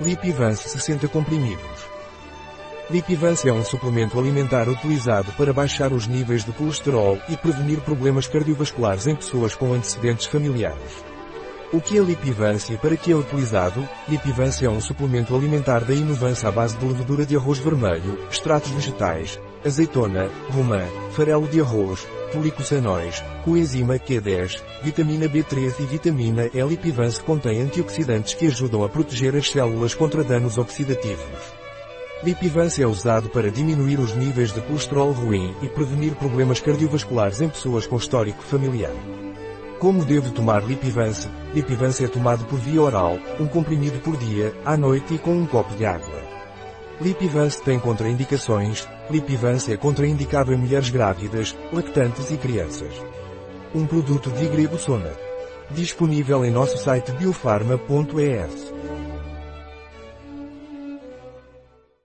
Lipivance 60 comprimidos. Lipivance é um suplemento alimentar utilizado para baixar os níveis de colesterol e prevenir problemas cardiovasculares em pessoas com antecedentes familiares. O que é Lipivance e para que é utilizado? Lipivance é um suplemento alimentar da Inovance à base de levedura de arroz vermelho, extratos vegetais, azeitona, romã, farelo de arroz, policosanóis, coenzima Q10, vitamina B3 e vitamina E. Lipivance contém antioxidantes que ajudam a proteger as células contra danos oxidativos. Lipivance é usado para diminuir os níveis de colesterol ruim e prevenir problemas cardiovasculares em pessoas com histórico familiar. Como devo tomar Lipivance? Lipivance é tomado por via oral, um comprimido por dia, à noite e com um copo de água. Lipivance tem contraindicações. Lipivance é contraindicado em mulheres grávidas, lactantes e crianças. Um produto de Grego Sona. Disponível em nosso site biofarma.es.